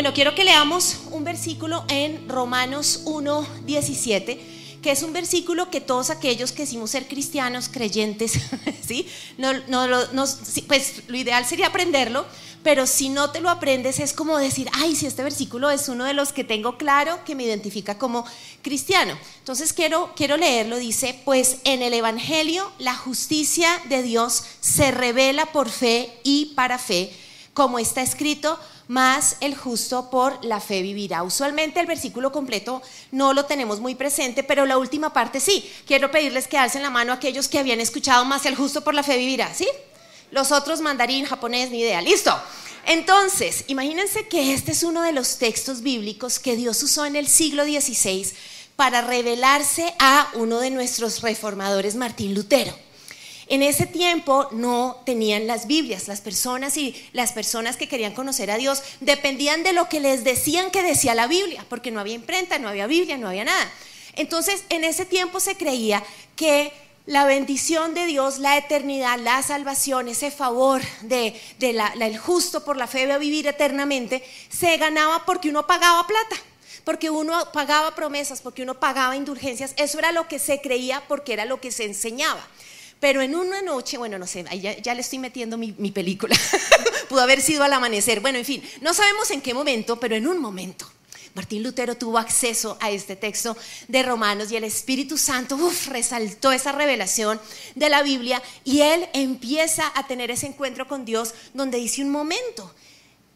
Bueno, quiero que leamos un versículo en Romanos 1, 17 que es un versículo que todos aquellos que decimos ser cristianos, creyentes, ¿sí? No, no, no, pues lo ideal sería aprenderlo, pero si no te lo aprendes es como decir, ay, si este versículo es uno de los que tengo claro que me identifica como cristiano. Entonces quiero, quiero leerlo, dice, pues en el Evangelio la justicia de Dios se revela por fe y para fe, como está escrito, más el justo por la fe vivirá. Usualmente el versículo completo no lo tenemos muy presente, pero la última parte sí. Quiero pedirles que alcen la mano a aquellos que habían escuchado más el justo por la fe vivirá, ¿sí? Los otros mandarín, japonés, ni idea. Listo. Entonces, imagínense que este es uno de los textos bíblicos que Dios usó en el siglo XVI para revelarse a uno de nuestros reformadores, Martín Lutero. En ese tiempo no tenían las Biblias. Las personas y las personas que querían conocer a Dios dependían de lo que les decían que decía la Biblia, porque no había imprenta, no había Biblia, no había nada. Entonces, en ese tiempo se creía que la bendición de Dios, la eternidad, la salvación, ese favor de, el justo por la fe de vivir eternamente, se ganaba porque uno pagaba plata porque uno pagaba promesas, porque uno pagaba indulgencias, eso era lo que se creía porque era lo que se enseñaba. Pero en una noche, bueno, no sé, ya, le estoy metiendo mi, mi película, pudo haber sido al amanecer, bueno, en fin, no sabemos en qué momento, pero en un momento. Martín Lutero tuvo acceso a este texto de Romanos y el Espíritu Santo resaltó esa revelación de la Biblia y él empieza a tener ese encuentro con Dios donde dice un momento,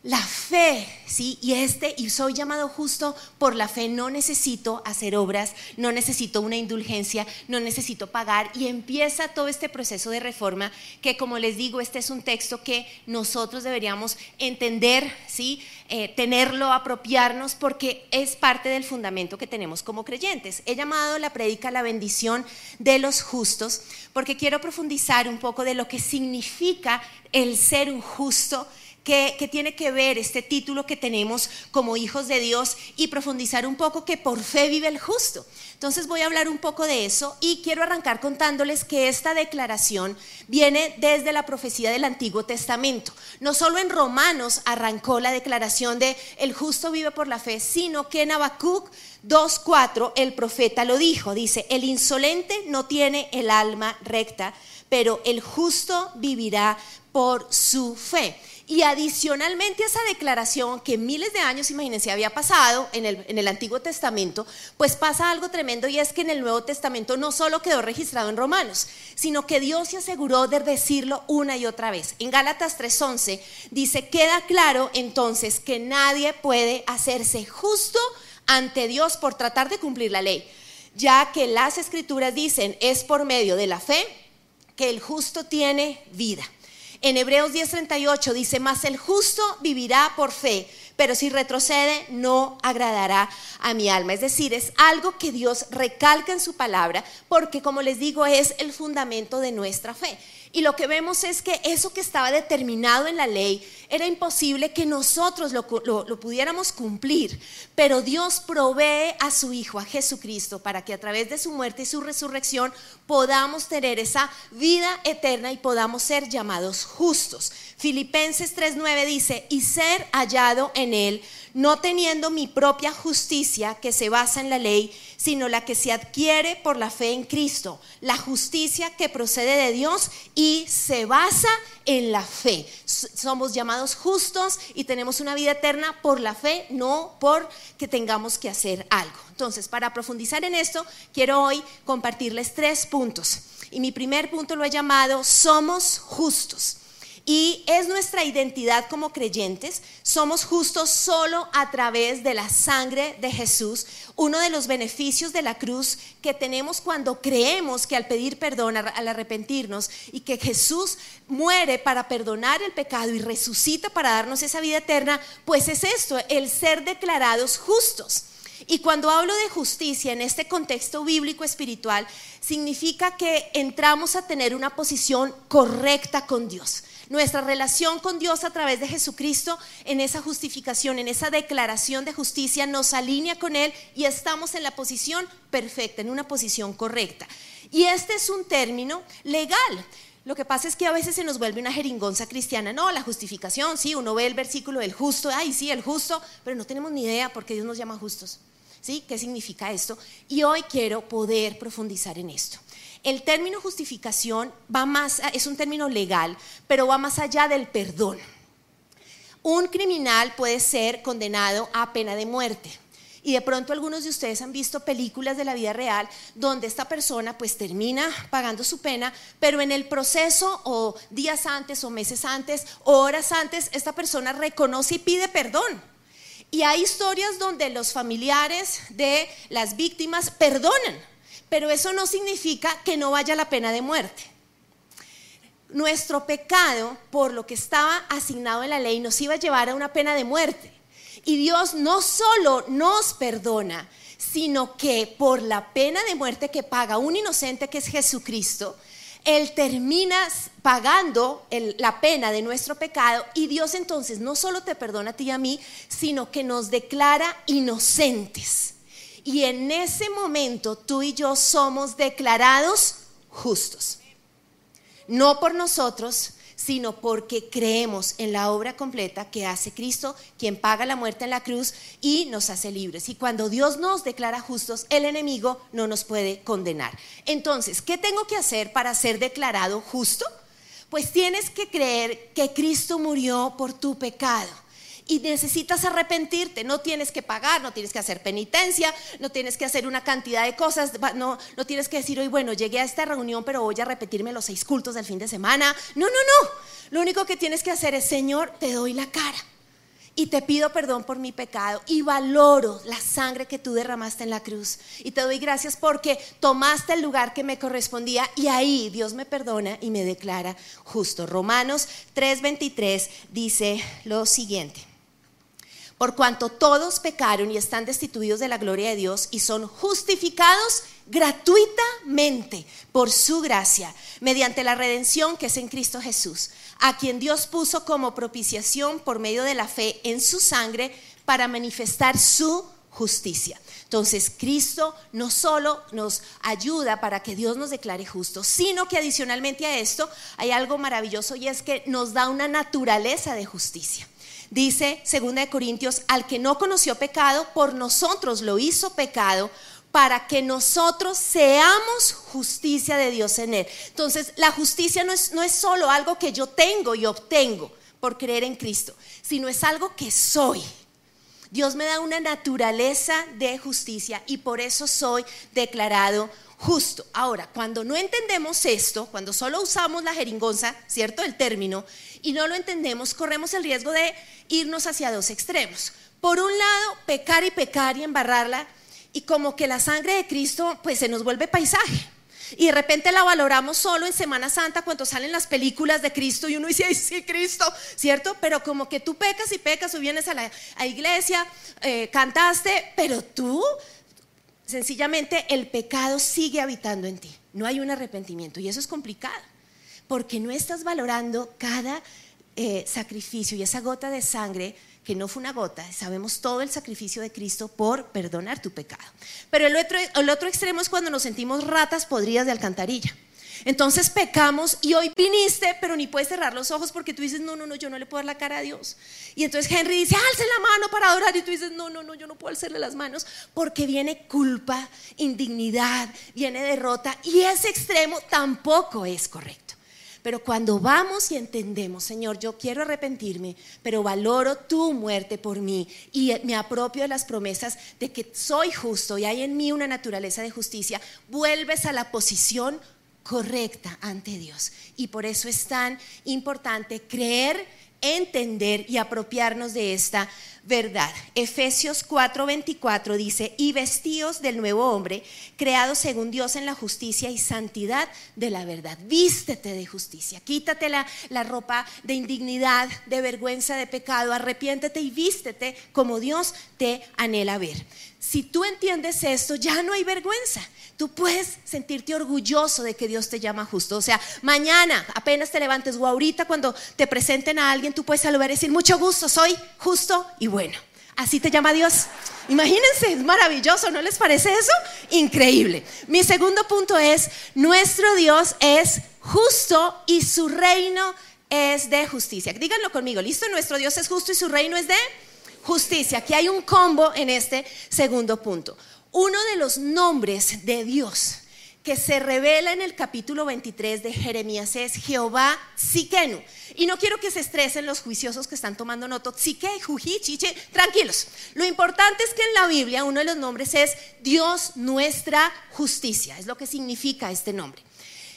la fe, ¿sí? Y este, y soy llamado justo por la fe, no necesito hacer obras, no necesito una indulgencia, no necesito pagar. Y empieza todo este proceso de reforma que, como les digo, este es un texto que nosotros deberíamos entender, ¿sí? Eh, tenerlo, apropiarnos, porque es parte del fundamento que tenemos como creyentes. He llamado la predica la bendición de los justos, porque quiero profundizar un poco de lo que significa el ser un justo que, tiene que ver este título que tenemos como hijos de Dios y profundizar un poco que por fe vive el justo. Entonces voy a hablar un poco de eso y quiero arrancar contándoles que esta declaración viene desde la profecía del Antiguo Testamento. No solo en Romanos arrancó la declaración de el justo vive por la fe, sino que en Habacuc 2.4 el profeta lo dijo. Dice, el insolente no tiene el alma recta, pero el justo vivirá por su fe. Y adicionalmente a esa declaración que miles de años, imagínense, había pasado en el, Antiguo Testamento, pues pasa algo tremendo y es que en el Nuevo Testamento no solo quedó registrado en Romanos, sino que Dios se aseguró de decirlo una y otra vez. En Gálatas 3:11 dice, queda claro entonces que nadie puede hacerse justo ante Dios por tratar de cumplir la ley, ya que las escrituras dicen, es por medio de la fe que el justo tiene vida. En Hebreos 10:38 dice, mas el justo vivirá por fe, pero si retrocede no agradará a mi alma. Es decir, es algo que Dios recalca en su palabra, porque como les digo, es el fundamento de nuestra fe. Y lo que vemos es que eso que estaba determinado en la ley era imposible que nosotros lo, pudiéramos cumplir, pero Dios provee a su Hijo, a Jesucristo, para que a través de su muerte y su resurrección podamos tener esa vida eterna y podamos ser llamados justos. Filipenses 3:9 dice, y ser hallado en él, no teniendo mi propia justicia que se basa en la ley, sino la que se adquiere por la fe en Cristo, la justicia que procede de Dios y se basa en la fe. Somos llamados justos y tenemos una vida eterna por la fe, no por que tengamos que hacer algo. Entonces, para profundizar en esto, quiero hoy compartirles tres puntos. Y mi primer punto lo he llamado, somos justos. Y es nuestra identidad como creyentes. Somos justos solo a través de la sangre de Jesús. Uno de los beneficios de la cruz que tenemos cuando creemos que al pedir perdón, al arrepentirnos y que Jesús muere para perdonar el pecado y resucita para darnos esa vida eterna, pues es esto, el ser declarados justos. Y cuando hablo de justicia en este contexto bíblico espiritual, significa que entramos a tener una posición correcta con Dios. Nuestra relación con Dios a través de Jesucristo en esa justificación, en esa declaración de justicia, nos alinea con Él y estamos en la posición perfecta, en una posición correcta. Y este es un término legal. Lo que pasa es que a veces se nos vuelve una jeringonza cristiana. No, la justificación, sí, uno ve el versículo del justo, ay, sí, el justo, pero no tenemos ni idea por qué Dios nos llama justos. ¿Sí? ¿Qué significa esto? Y hoy quiero poder profundizar en esto. El término justificación va más, es un término legal, pero va más allá del perdón. Un criminal puede ser condenado a pena de muerte. Y de pronto algunos de ustedes han visto películas de la vida real donde esta persona pues termina pagando su pena, pero en el proceso o días antes o meses antes o horas antes, esta persona reconoce y pide perdón. Y hay historias donde los familiares de las víctimas perdonan, pero eso no significa que no vaya la pena de muerte. Nuestro pecado, por lo que estaba asignado en la ley, nos iba a llevar a una pena de muerte. Y Dios no solo nos perdona, sino que por la pena de muerte que paga un inocente que es Jesucristo, él termina pagando la pena de nuestro pecado y Dios entonces no solo te perdona a ti y a mí, sino que nos declara inocentes. Y en ese momento tú y yo somos declarados justos. No por nosotros, sino porque creemos en la obra completa que hace Cristo, quien paga la muerte en la cruz y nos hace libres. Y cuando Dios nos declara justos, el enemigo no nos puede condenar. Entonces, ¿qué tengo que hacer para ser declarado justo? Pues tienes que creer que Cristo murió por tu pecado y necesitas arrepentirte, no tienes que pagar, no tienes que hacer penitencia, no tienes que hacer una cantidad de cosas, no, no tienes que decir, hoy bueno, llegué a esta reunión, pero voy a repetirme los seis cultos del fin de semana. No, no, no. Lo único que tienes que hacer es, Señor, te doy la cara y te pido perdón por mi pecado y valoro la sangre que tú derramaste en la cruz. Y te doy gracias porque tomaste el lugar que me correspondía y ahí Dios me perdona y me declara justo. Romanos 3:23 dice lo siguiente por cuanto todos pecaron y están destituidos de la gloria de Dios y son justificados gratuitamente por su gracia, mediante la redención que es en Cristo Jesús, a quien Dios puso como propiciación por medio de la fe en su sangre para manifestar su justicia. Entonces, Cristo no solo nos ayuda para que Dios nos declare justos, sino que adicionalmente a esto hay algo maravilloso y es que nos da una naturaleza de justicia. Dice 2 Corintios, al que no conoció pecado, por nosotros lo hizo pecado para que nosotros seamos justicia de Dios en él. Entonces, la justicia no es, no es solo algo que yo tengo y obtengo por creer en Cristo, sino es algo que soy. Dios me da una naturaleza de justicia y por eso soy declarado justo. Ahora, cuando no entendemos esto, cuando solo usamos la jeringonza, ¿cierto? El término, y no lo entendemos, corremos el riesgo de irnos hacia dos extremos. Por un lado, pecar y pecar y embarrarla, y como que la sangre de Cristo, pues se nos vuelve paisaje. Y de repente la valoramos solo en Semana Santa cuando salen las películas de Cristo y uno dice, ay, sí, Cristo, ¿cierto? Pero como que tú pecas y pecas o vienes a la iglesia, eh, cantaste, pero tú sencillamente el pecado sigue habitando en ti. No hay un arrepentimiento y eso es complicado, porque no estás valorando cada eh, sacrificio y esa gota de sangre que no fue una gota, sabemos todo el sacrificio de Cristo por perdonar tu pecado. Pero el otro, el otro extremo es cuando nos sentimos ratas podridas de alcantarilla. Entonces pecamos y hoy viniste, pero ni puedes cerrar los ojos porque tú dices, no, no, no, yo no le puedo dar la cara a Dios. Y entonces Henry dice, alce la mano para adorar y tú dices, no, no, no, yo no puedo alzarle las manos porque viene culpa, indignidad, viene derrota y ese extremo tampoco es correcto. Pero cuando vamos y entendemos, Señor, yo quiero arrepentirme, pero valoro tu muerte por mí y me apropio de las promesas de que soy justo y hay en mí una naturaleza de justicia, vuelves a la posición correcta ante Dios. Y por eso es tan importante creer, entender y apropiarnos de esta verdad. Efesios 4:24 dice, y vestíos del nuevo hombre, creado según Dios en la justicia y santidad de la verdad. Vístete de justicia, quítate la, la ropa de indignidad, de vergüenza, de pecado, arrepiéntete y vístete como Dios te anhela ver. Si tú entiendes esto, ya no hay vergüenza. Tú puedes sentirte orgulloso de que Dios te llama justo. O sea, mañana, apenas te levantes o ahorita cuando te presenten a alguien, tú puedes saludar y decir, mucho gusto, soy justo y bueno. Así te llama Dios. Imagínense, es maravilloso, ¿no les parece eso? Increíble. Mi segundo punto es, nuestro Dios es justo y su reino es de justicia. Díganlo conmigo, listo, nuestro Dios es justo y su reino es de justicia. Aquí hay un combo en este segundo punto. Uno de los nombres de Dios que se revela en el capítulo 23 de Jeremías es Jehová Sikenu. Y no quiero que se estresen los juiciosos que están tomando nota. Sique, juji, chiche, tranquilos. Lo importante es que en la Biblia uno de los nombres es Dios nuestra justicia. Es lo que significa este nombre.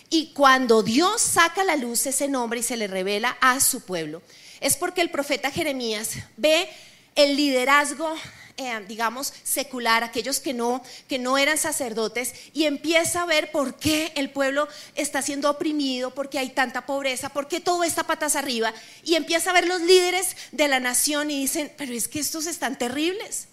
Y cuando Dios saca a la luz ese nombre y se le revela a su pueblo, es porque el profeta Jeremías ve el liderazgo eh, digamos, secular, aquellos que no, que no eran sacerdotes, y empieza a ver por qué el pueblo está siendo oprimido, por qué hay tanta pobreza, por qué todo está patas arriba, y empieza a ver los líderes de la nación y dicen, pero es que estos están terribles.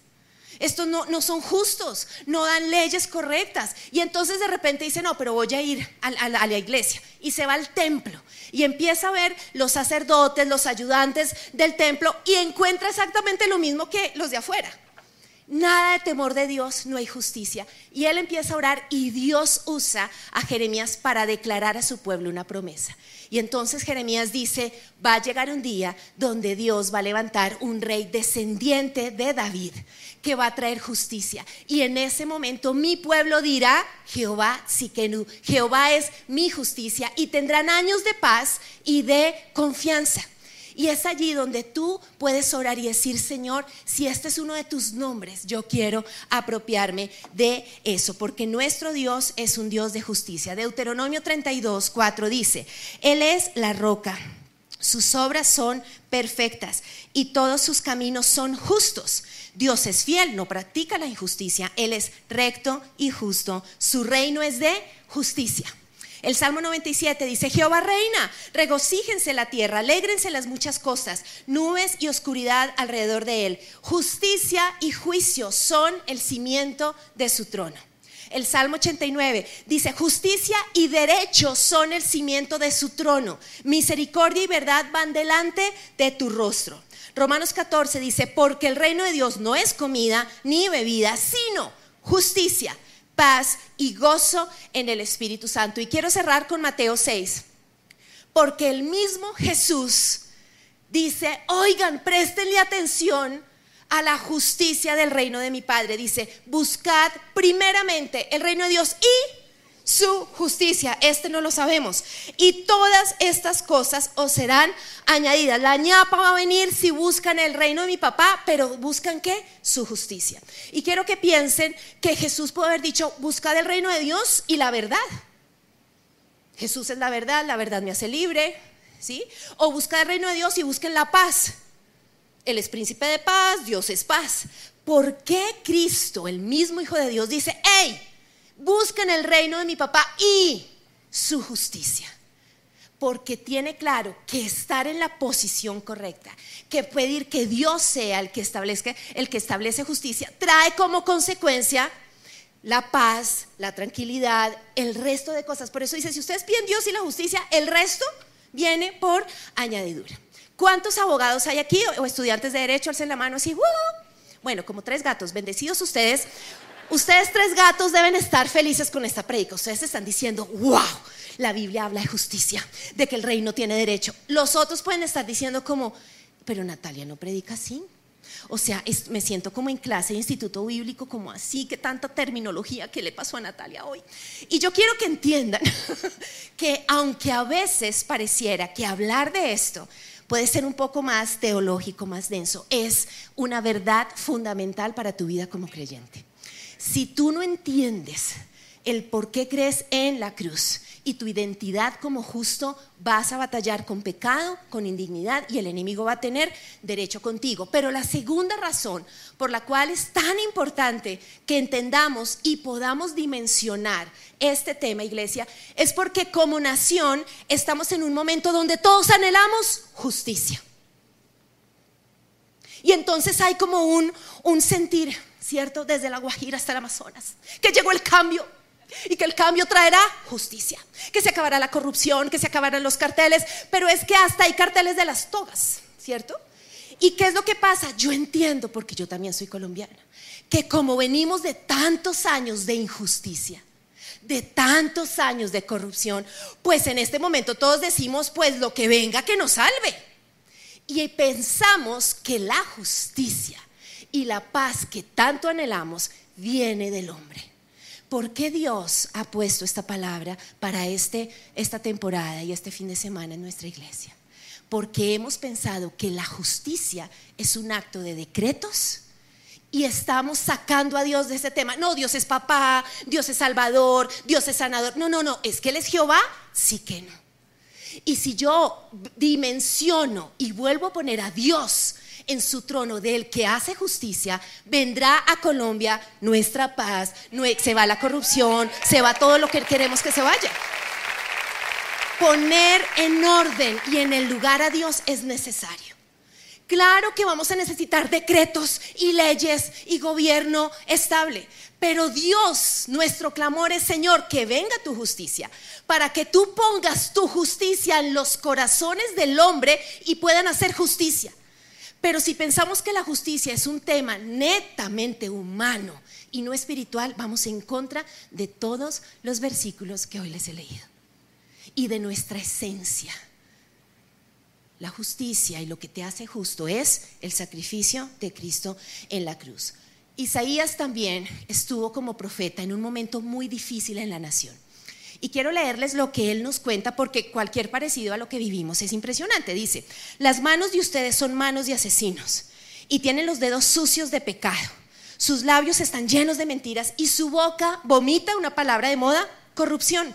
Estos no, no, son justos, no dan leyes correctas. Y entonces de repente dice, no, pero voy a ir a, a, la iglesia. Y se va al templo. Y empieza a ver los sacerdotes, los ayudantes del templo. Y encuentra exactamente lo mismo que los de afuera. Nada de temor de Dios, no hay justicia. Y él empieza a orar y Dios usa a Jeremías para declarar a su pueblo una promesa. Y entonces Jeremías dice, va a llegar un día donde Dios va a levantar un rey descendiente de David que va a traer justicia. Y en ese momento mi pueblo dirá, Jehová Sikenu, Jehová es mi justicia y tendrán años de paz y de confianza. Y es allí donde tú puedes orar y decir, Señor, si este es uno de tus nombres, yo quiero apropiarme de eso, porque nuestro Dios es un Dios de justicia. Deuteronomio 32, 4 dice, Él es la roca. Sus obras son perfectas y todos sus caminos son justos. Dios es fiel, no practica la injusticia. Él es recto y justo. Su reino es de justicia. El Salmo 97 dice, Jehová reina, regocíjense la tierra, alégrense las muchas cosas, nubes y oscuridad alrededor de él. Justicia y juicio son el cimiento de su trono. El Salmo 89 dice, justicia y derecho son el cimiento de su trono. Misericordia y verdad van delante de tu rostro. Romanos 14 dice, porque el reino de Dios no es comida ni bebida, sino justicia paz y gozo en el Espíritu Santo. Y quiero cerrar con Mateo 6, porque el mismo Jesús dice, oigan, préstenle atención a la justicia del reino de mi Padre. Dice, buscad primeramente el reino de Dios y su justicia. Este no lo sabemos. Y todas estas cosas os serán añadidas. La ñapa va a venir si buscan el reino de mi papá, pero buscan qué? Su justicia. Y quiero que piensen que Jesús puede haber dicho, buscad el reino de Dios y la verdad. Jesús es la verdad, la verdad me hace libre, ¿sí? O buscad el reino de Dios y busquen la paz. Él es príncipe de paz, Dios es paz. ¿Por qué Cristo, el mismo Hijo de Dios, dice, hey, busquen el reino de mi papá y su justicia. Porque tiene claro que estar en la posición correcta, que pedir que Dios sea el que establezca, el que establece justicia, trae como consecuencia la paz, la tranquilidad, el resto de cosas. Por eso dice, si ustedes piden Dios y la justicia, el resto viene por añadidura. ¿Cuántos abogados hay aquí o estudiantes de derecho? Alcen la mano así. Bueno, como tres gatos, bendecidos ustedes Ustedes tres gatos deben estar felices con esta predica. Ustedes están diciendo, wow, la Biblia habla de justicia, de que el reino tiene derecho. Los otros pueden estar diciendo como, pero Natalia no predica así. O sea, me siento como en clase de instituto bíblico, como así, que tanta terminología que le pasó a Natalia hoy. Y yo quiero que entiendan que aunque a veces pareciera que hablar de esto puede ser un poco más teológico, más denso, es una verdad fundamental para tu vida como creyente. Si tú no entiendes el por qué crees en la cruz y tu identidad como justo, vas a batallar con pecado, con indignidad y el enemigo va a tener derecho contigo. Pero la segunda razón por la cual es tan importante que entendamos y podamos dimensionar este tema, iglesia, es porque como nación estamos en un momento donde todos anhelamos justicia. Y entonces hay como un, un sentir ¿cierto? Desde la Guajira hasta el Amazonas, que llegó el cambio y que el cambio traerá justicia, que se acabará la corrupción, que se acabarán los carteles, pero es que hasta hay carteles de las togas, ¿cierto? ¿Y qué es lo que pasa? Yo entiendo, porque yo también soy colombiana, que como venimos de tantos años de injusticia, de tantos años de corrupción, pues en este momento todos decimos, pues lo que venga que nos salve. Y pensamos que la justicia y la paz que tanto anhelamos viene del hombre. ¿Por qué Dios ha puesto esta palabra para este, esta temporada y este fin de semana en nuestra iglesia? Porque hemos pensado que la justicia es un acto de decretos y estamos sacando a Dios de ese tema. No, Dios es papá, Dios es salvador, Dios es sanador. No, no, no, es que Él es Jehová, sí que no. Y si yo dimensiono y vuelvo a poner a Dios en su trono del que hace justicia, vendrá a Colombia nuestra paz, se va la corrupción, se va todo lo que queremos que se vaya. Poner en orden y en el lugar a Dios es necesario. Claro que vamos a necesitar decretos y leyes y gobierno estable, pero Dios, nuestro clamor es, Señor, que venga tu justicia, para que tú pongas tu justicia en los corazones del hombre y puedan hacer justicia. Pero si pensamos que la justicia es un tema netamente humano y no espiritual, vamos en contra de todos los versículos que hoy les he leído y de nuestra esencia. La justicia y lo que te hace justo es el sacrificio de Cristo en la cruz. Isaías también estuvo como profeta en un momento muy difícil en la nación. Y quiero leerles lo que él nos cuenta porque cualquier parecido a lo que vivimos es impresionante. Dice, las manos de ustedes son manos de asesinos y tienen los dedos sucios de pecado. Sus labios están llenos de mentiras y su boca vomita una palabra de moda, corrupción.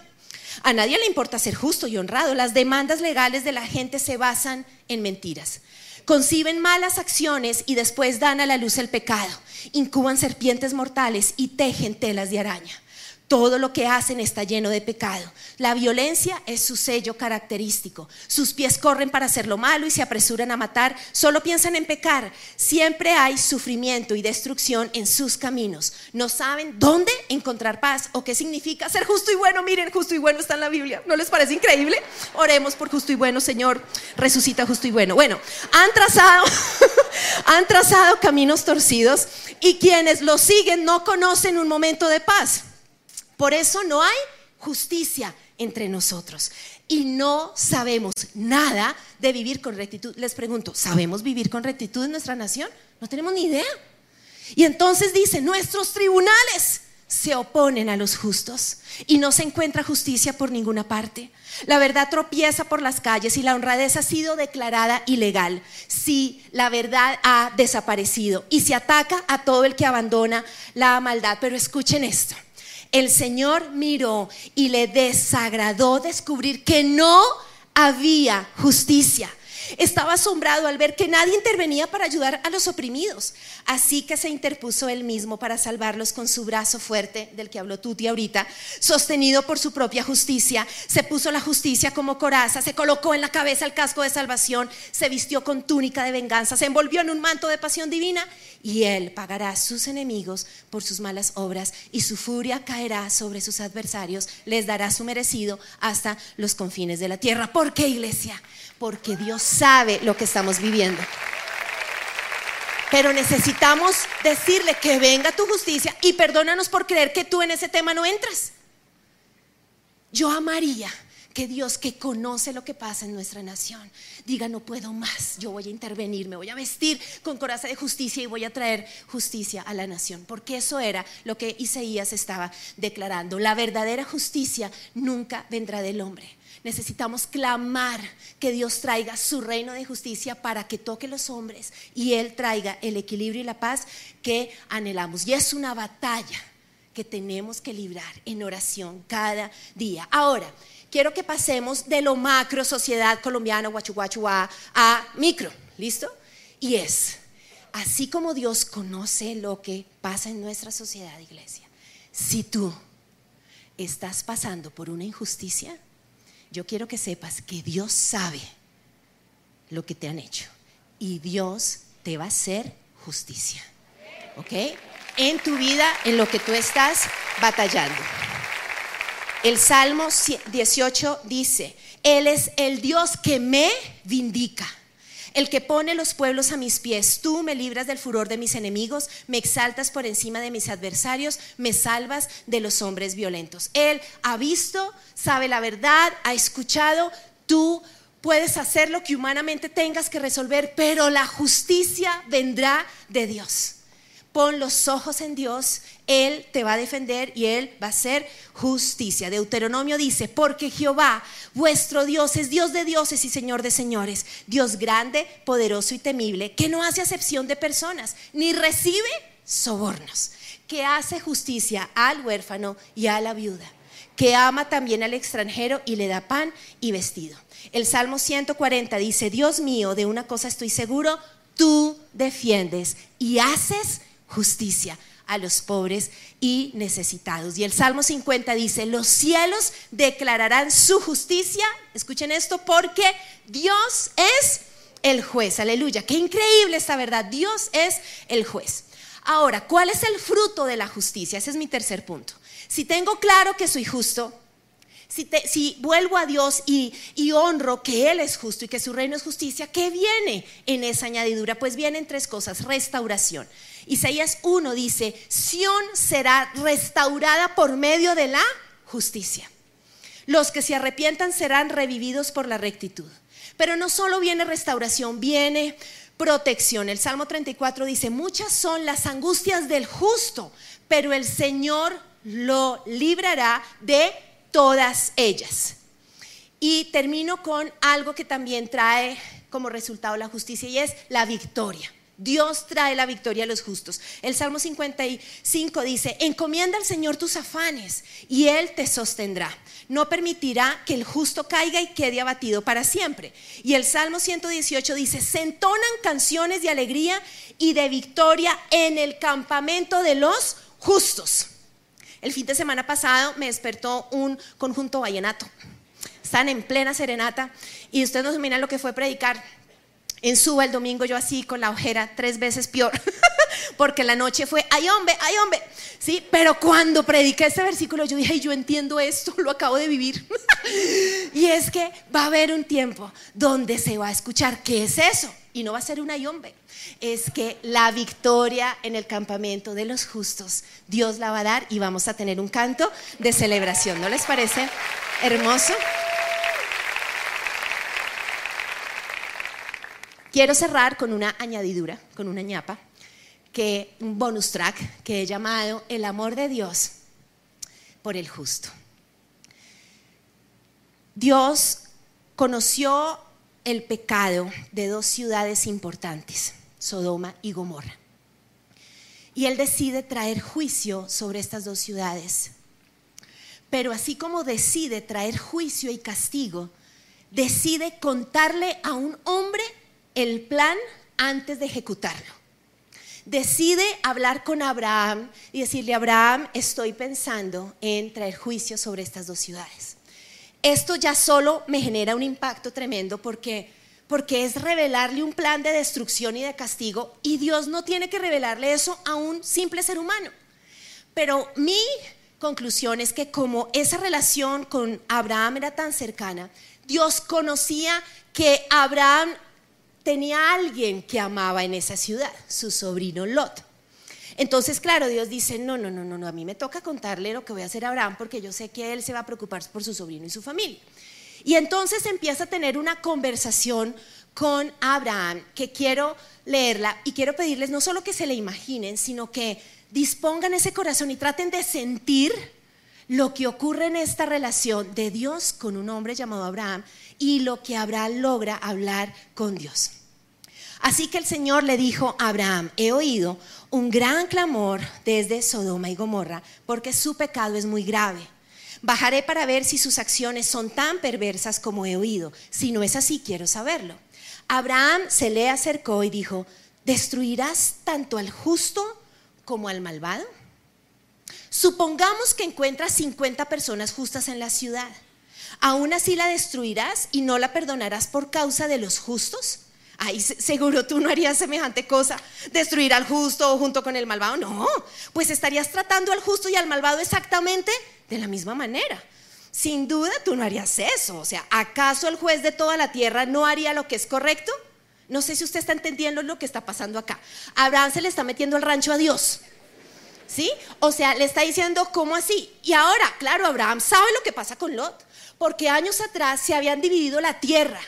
A nadie le importa ser justo y honrado. Las demandas legales de la gente se basan en mentiras. Conciben malas acciones y después dan a la luz el pecado. Incuban serpientes mortales y tejen telas de araña. Todo lo que hacen está lleno de pecado. La violencia es su sello característico. Sus pies corren para hacer lo malo y se apresuran a matar. Solo piensan en pecar. Siempre hay sufrimiento y destrucción en sus caminos. No saben dónde encontrar paz o qué significa ser justo y bueno. Miren, justo y bueno está en la Biblia. ¿No les parece increíble? Oremos por justo y bueno, Señor. Resucita justo y bueno. Bueno, han trazado, han trazado caminos torcidos y quienes lo siguen no conocen un momento de paz. Por eso no hay justicia entre nosotros. Y no sabemos nada de vivir con rectitud. Les pregunto, ¿sabemos vivir con rectitud en nuestra nación? No tenemos ni idea. Y entonces dice, nuestros tribunales se oponen a los justos y no se encuentra justicia por ninguna parte. La verdad tropieza por las calles y la honradez ha sido declarada ilegal. Si la verdad ha desaparecido y se ataca a todo el que abandona la maldad. Pero escuchen esto. El Señor miró y le desagradó descubrir que no había justicia. Estaba asombrado al ver que nadie intervenía para ayudar a los oprimidos. Así que se interpuso él mismo para salvarlos con su brazo fuerte, del que habló Tuti ahorita, sostenido por su propia justicia. Se puso la justicia como coraza, se colocó en la cabeza el casco de salvación, se vistió con túnica de venganza, se envolvió en un manto de pasión divina y él pagará a sus enemigos por sus malas obras y su furia caerá sobre sus adversarios, les dará su merecido hasta los confines de la tierra. ¿Por qué, iglesia? Porque Dios sabe lo que estamos viviendo. Pero necesitamos decirle que venga tu justicia y perdónanos por creer que tú en ese tema no entras. Yo amaría que Dios que conoce lo que pasa en nuestra nación diga no puedo más, yo voy a intervenir, me voy a vestir con coraza de justicia y voy a traer justicia a la nación, porque eso era lo que Isaías estaba declarando. La verdadera justicia nunca vendrá del hombre. Necesitamos clamar que Dios traiga su reino de justicia para que toque los hombres y Él traiga el equilibrio y la paz que anhelamos. Y es una batalla que tenemos que librar en oración cada día. Ahora, quiero que pasemos de lo macro, sociedad colombiana, guachu a, a micro. ¿Listo? Y es, así como Dios conoce lo que pasa en nuestra sociedad, iglesia, si tú estás pasando por una injusticia, yo quiero que sepas que Dios sabe lo que te han hecho y Dios te va a hacer justicia. ¿Ok? En tu vida, en lo que tú estás batallando. El Salmo 18 dice, Él es el Dios que me vindica. El que pone los pueblos a mis pies. Tú me libras del furor de mis enemigos, me exaltas por encima de mis adversarios, me salvas de los hombres violentos. Él ha visto, sabe la verdad, ha escuchado, tú puedes hacer lo que humanamente tengas que resolver, pero la justicia vendrá de Dios. Pon los ojos en Dios, Él te va a defender y Él va a hacer justicia. Deuteronomio dice, porque Jehová, vuestro Dios, es Dios de dioses y Señor de señores, Dios grande, poderoso y temible, que no hace acepción de personas, ni recibe sobornos, que hace justicia al huérfano y a la viuda, que ama también al extranjero y le da pan y vestido. El Salmo 140 dice, Dios mío, de una cosa estoy seguro, tú defiendes y haces justicia a los pobres y necesitados. Y el Salmo 50 dice, los cielos declararán su justicia, escuchen esto, porque Dios es el juez, aleluya, qué increíble esta verdad, Dios es el juez. Ahora, ¿cuál es el fruto de la justicia? Ese es mi tercer punto. Si tengo claro que soy justo, si, vuelvo a Dios y, honro que Él es justo y que su reino es justicia, ¿qué viene en esa añadidura? Pues vienen tres cosas. Restauración. Isaías 1 dice, Sión será restaurada por medio de la justicia. Los que se arrepientan serán revividos por la rectitud. Pero no solo viene restauración, viene protección. El Salmo 34 dice, muchas son las angustias del justo, pero el Señor lo librará de todas ellas. Y termino con algo que también trae como resultado la justicia y es la victoria. Dios trae la victoria a los justos. El Salmo 55 dice, encomienda al Señor tus afanes y Él te sostendrá. No permitirá que el justo caiga y quede abatido para siempre. Y el Salmo 118 dice, se entonan canciones de alegría y de victoria en el campamento de los justos. El fin de semana pasado me despertó un conjunto vallenato. Están en plena serenata y ustedes no se lo que fue predicar en Suba el domingo yo así con la ojera tres veces peor, porque la noche fue, ay hombre, ay hombre, ¿sí? Pero cuando prediqué este versículo yo dije, yo entiendo esto, lo acabo de vivir. y es que va a haber un tiempo donde se va a escuchar, ¿qué es eso? Y no va a ser una hombre es que la victoria en el campamento de los justos, Dios la va a dar y vamos a tener un canto de celebración. ¿No les parece hermoso? Quiero cerrar con una añadidura, con una ñapa, que un bonus track que he llamado El amor de Dios por el justo. Dios conoció el pecado de dos ciudades importantes, Sodoma y Gomorra. Y él decide traer juicio sobre estas dos ciudades. Pero así como decide traer juicio y castigo, decide contarle a un hombre el plan antes de ejecutarlo. Decide hablar con Abraham y decirle, Abraham, estoy pensando en traer juicio sobre estas dos ciudades. Esto ya solo me genera un impacto tremendo porque, porque es revelarle un plan de destrucción y de castigo y Dios no tiene que revelarle eso a un simple ser humano. Pero mi conclusión es que como esa relación con Abraham era tan cercana, Dios conocía que Abraham tenía alguien que amaba en esa ciudad, su sobrino Lot. Entonces, claro, Dios dice, no, no, no, no, no, a mí me toca contarle lo que voy a hacer a Abraham porque yo sé que él se va a preocupar por su sobrino y su familia. Y entonces empieza a tener una conversación con Abraham que quiero leerla y quiero pedirles no solo que se le imaginen, sino que dispongan ese corazón y traten de sentir lo que ocurre en esta relación de Dios con un hombre llamado Abraham y lo que Abraham logra hablar con Dios. Así que el Señor le dijo a Abraham, he oído un gran clamor desde Sodoma y Gomorra, porque su pecado es muy grave. Bajaré para ver si sus acciones son tan perversas como he oído. Si no es así, quiero saberlo. Abraham se le acercó y dijo, ¿destruirás tanto al justo como al malvado? Supongamos que encuentras 50 personas justas en la ciudad aún así la destruirás y no la perdonarás por causa de los justos. Ay, seguro tú no harías semejante cosa, destruir al justo junto con el malvado. No, pues estarías tratando al justo y al malvado exactamente de la misma manera. Sin duda tú no harías eso. O sea, ¿acaso el juez de toda la tierra no haría lo que es correcto? No sé si usted está entendiendo lo que está pasando acá. Abraham se le está metiendo el rancho a Dios. ¿Sí? O sea, le está diciendo, ¿cómo así? Y ahora, claro, Abraham sabe lo que pasa con Lot, porque años atrás se habían dividido la tierra.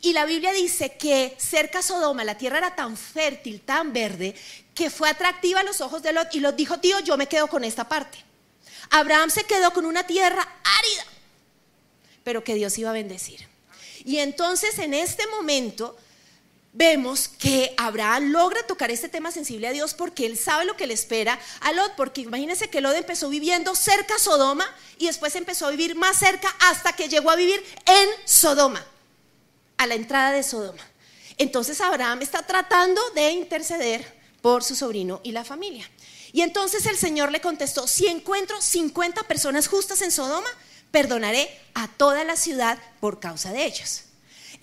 Y la Biblia dice que cerca a Sodoma la tierra era tan fértil, tan verde, que fue atractiva a los ojos de Lot. Y Lot dijo, tío, yo me quedo con esta parte. Abraham se quedó con una tierra árida, pero que Dios iba a bendecir. Y entonces en este momento vemos que Abraham logra tocar este tema sensible a Dios porque él sabe lo que le espera a Lot, porque imagínense que Lot empezó viviendo cerca a Sodoma y después empezó a vivir más cerca hasta que llegó a vivir en Sodoma, a la entrada de Sodoma. Entonces Abraham está tratando de interceder por su sobrino y la familia. Y entonces el Señor le contestó, si encuentro 50 personas justas en Sodoma, perdonaré a toda la ciudad por causa de ellos.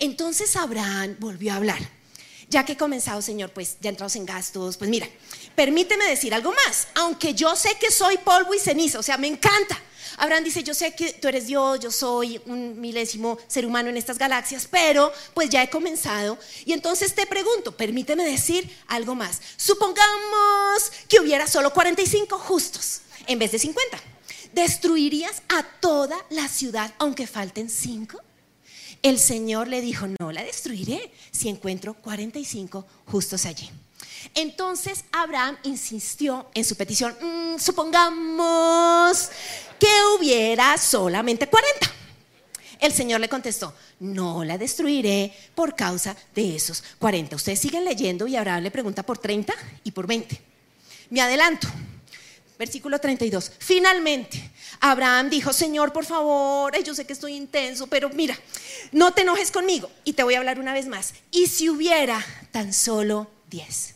Entonces Abraham volvió a hablar ya que he comenzado, Señor, pues ya entrados en gastos, pues mira, permíteme decir algo más, aunque yo sé que soy polvo y ceniza, o sea, me encanta. Abraham dice, yo sé que tú eres Dios, yo soy un milésimo ser humano en estas galaxias, pero pues ya he comenzado. Y entonces te pregunto, permíteme decir algo más. Supongamos que hubiera solo 45 justos en vez de 50. ¿Destruirías a toda la ciudad aunque falten 5? El Señor le dijo, no la destruiré si encuentro 45 justos allí. Entonces Abraham insistió en su petición, mm, supongamos que hubiera solamente 40. El Señor le contestó, no la destruiré por causa de esos 40. Ustedes siguen leyendo y Abraham le pregunta por 30 y por 20. Me adelanto. Versículo 32. Finalmente, Abraham dijo, Señor, por favor, yo sé que estoy intenso, pero mira, no te enojes conmigo. Y te voy a hablar una vez más. ¿Y si hubiera tan solo 10?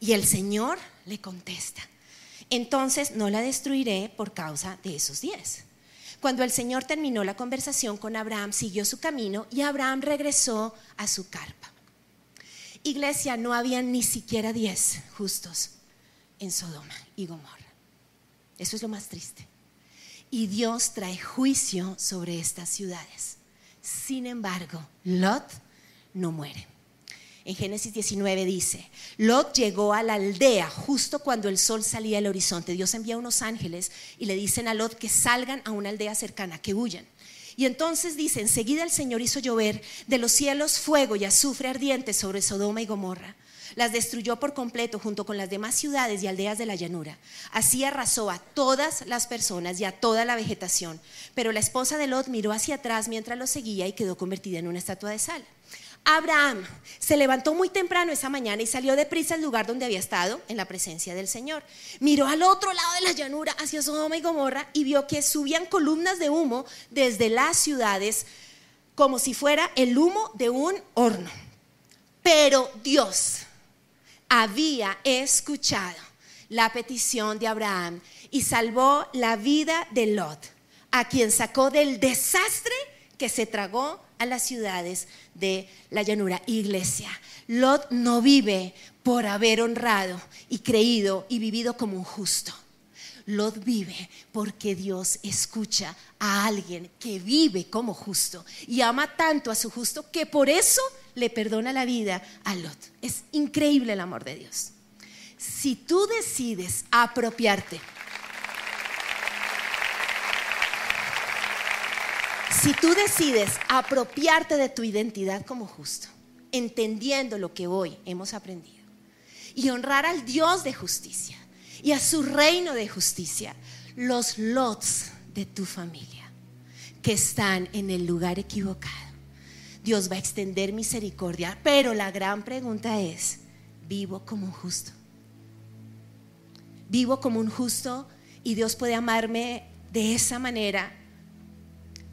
Y el Señor le contesta, entonces no la destruiré por causa de esos 10. Cuando el Señor terminó la conversación con Abraham, siguió su camino y Abraham regresó a su carpa. Iglesia, no había ni siquiera 10 justos en Sodoma y Gomorra. Eso es lo más triste. Y Dios trae juicio sobre estas ciudades. Sin embargo, Lot no muere. En Génesis 19 dice, Lot llegó a la aldea justo cuando el sol salía al horizonte. Dios envía unos ángeles y le dicen a Lot que salgan a una aldea cercana, que huyan. Y entonces dice, enseguida el Señor hizo llover de los cielos fuego y azufre ardiente sobre Sodoma y Gomorra las destruyó por completo junto con las demás ciudades y aldeas de la llanura. Así arrasó a todas las personas y a toda la vegetación. Pero la esposa de Lot miró hacia atrás mientras lo seguía y quedó convertida en una estatua de sal. Abraham se levantó muy temprano esa mañana y salió deprisa al lugar donde había estado, en la presencia del Señor. Miró al otro lado de la llanura, hacia Sodoma y Gomorra, y vio que subían columnas de humo desde las ciudades, como si fuera el humo de un horno. Pero Dios había escuchado la petición de Abraham y salvó la vida de Lot, a quien sacó del desastre que se tragó a las ciudades de la llanura. Iglesia, Lot no vive por haber honrado y creído y vivido como un justo. Lot vive porque Dios escucha a alguien que vive como justo y ama tanto a su justo que por eso le perdona la vida a Lot. Es increíble el amor de Dios. Si tú decides apropiarte, si tú decides apropiarte de tu identidad como justo, entendiendo lo que hoy hemos aprendido, y honrar al Dios de justicia y a su reino de justicia, los lots de tu familia que están en el lugar equivocado Dios va a extender misericordia. Pero la gran pregunta es, ¿vivo como un justo? ¿Vivo como un justo y Dios puede amarme de esa manera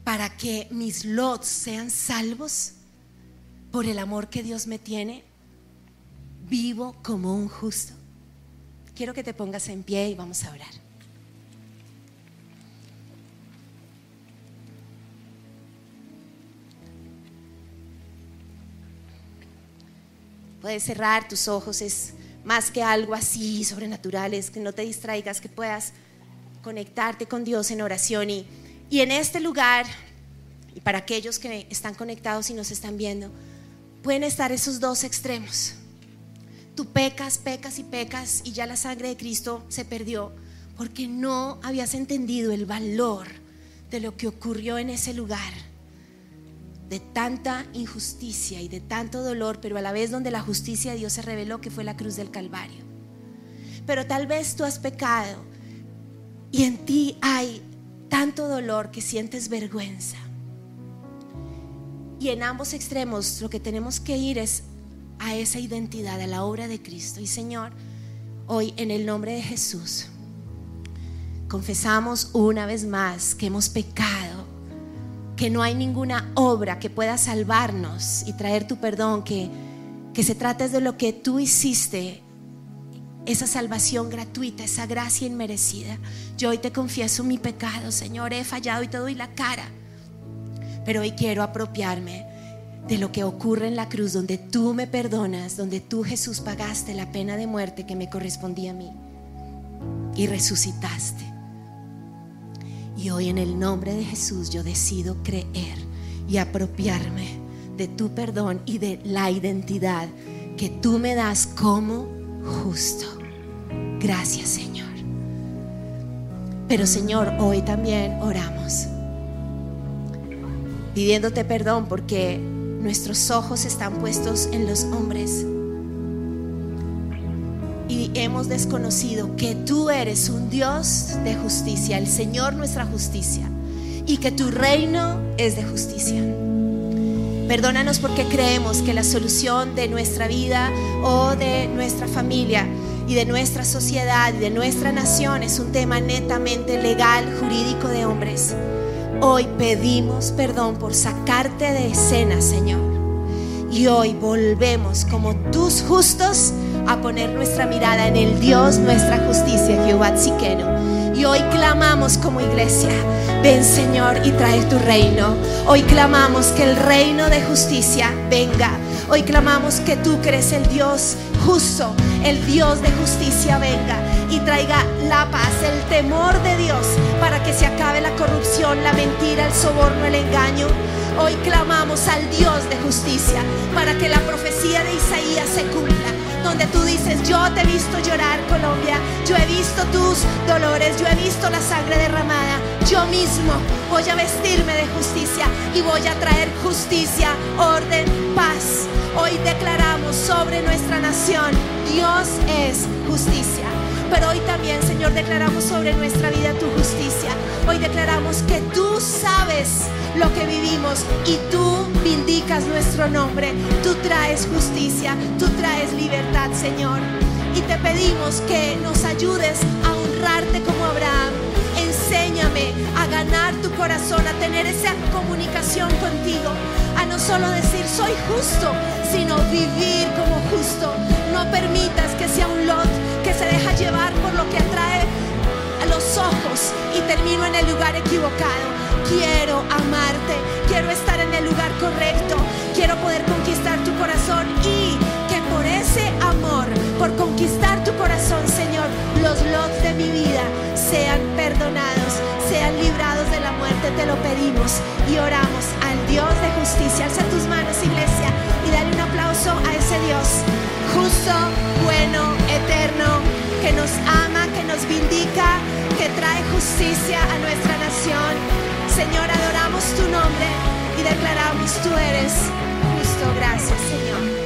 para que mis lots sean salvos por el amor que Dios me tiene? ¿Vivo como un justo? Quiero que te pongas en pie y vamos a orar. Puedes cerrar tus ojos, es más que algo así sobrenatural, es que no te distraigas, que puedas conectarte con Dios en oración. Y, y en este lugar, y para aquellos que están conectados y nos están viendo, pueden estar esos dos extremos. Tú pecas, pecas y pecas y ya la sangre de Cristo se perdió porque no habías entendido el valor de lo que ocurrió en ese lugar, de tanta injusticia y de tanto dolor, pero a la vez donde la justicia de Dios se reveló que fue la cruz del Calvario. Pero tal vez tú has pecado y en ti hay tanto dolor que sientes vergüenza. Y en ambos extremos lo que tenemos que ir es a esa identidad, a la obra de Cristo. Y Señor, hoy en el nombre de Jesús, confesamos una vez más que hemos pecado, que no hay ninguna obra que pueda salvarnos y traer tu perdón, que, que se trata de lo que tú hiciste, esa salvación gratuita, esa gracia inmerecida. Yo hoy te confieso mi pecado, Señor, he fallado y te doy la cara, pero hoy quiero apropiarme de lo que ocurre en la cruz, donde tú me perdonas, donde tú Jesús pagaste la pena de muerte que me correspondía a mí y resucitaste. Y hoy en el nombre de Jesús yo decido creer y apropiarme de tu perdón y de la identidad que tú me das como justo. Gracias Señor. Pero Señor, hoy también oramos pidiéndote perdón porque nuestros ojos están puestos en los hombres y hemos desconocido que tú eres un Dios de justicia, el Señor nuestra justicia, y que tu reino es de justicia. Perdónanos porque creemos que la solución de nuestra vida o de nuestra familia y de nuestra sociedad y de nuestra nación es un tema netamente legal, jurídico de hombres. Hoy pedimos perdón por sacarte de escena, Señor. Y hoy volvemos como tus justos a poner nuestra mirada en el Dios, nuestra justicia, Jehová Tzikeno. Y hoy clamamos como iglesia, ven Señor y trae tu reino. Hoy clamamos que el reino de justicia venga. Hoy clamamos que tú crees el Dios justo, el Dios de justicia venga y traiga la paz, el temor de Dios para que se acabe la corrupción, la mentira, el soborno, el engaño. Hoy clamamos al Dios de justicia para que la profecía de Isaías se cumpla donde tú dices, yo te he visto llorar, Colombia, yo he visto tus dolores, yo he visto la sangre derramada, yo mismo voy a vestirme de justicia y voy a traer justicia, orden, paz. Hoy declaramos sobre nuestra nación, Dios es justicia. Pero hoy también, Señor, declaramos sobre nuestra vida tu justicia. Hoy declaramos que tú sabes lo que vivimos y tú vindicas nuestro nombre. Tú traes justicia, tú traes libertad, Señor. Y te pedimos que nos ayudes a honrarte como Abraham. Enséñame a ganar tu corazón, a tener esa comunicación contigo, a no solo decir soy justo, sino vivir como justo. No permitas que sea un lot que se deja llevar por lo que atrae a los ojos y termino en el lugar equivocado. Quiero amarte, quiero estar en el lugar correcto, quiero poder conquistar tu corazón y que por ese amor, por conquistar tu corazón, Señor, los lots de mi vida sean perdonados, sean librados de la muerte, te lo pedimos y oramos al Dios de justicia. Alza tus manos, iglesia, y dale un aplauso a ese Dios justo, bueno, eterno, que nos ama, que nos vindica, que trae justicia a nuestra nación. Señor, adoramos tu nombre y declaramos tú eres justo. Gracias, Señor.